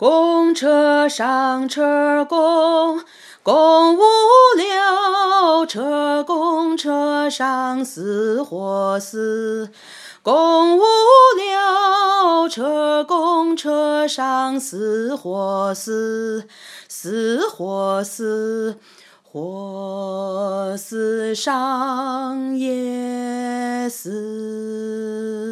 公车上车公公无聊车公车上死火死。公无聊车公车上死火死死火死火死上也死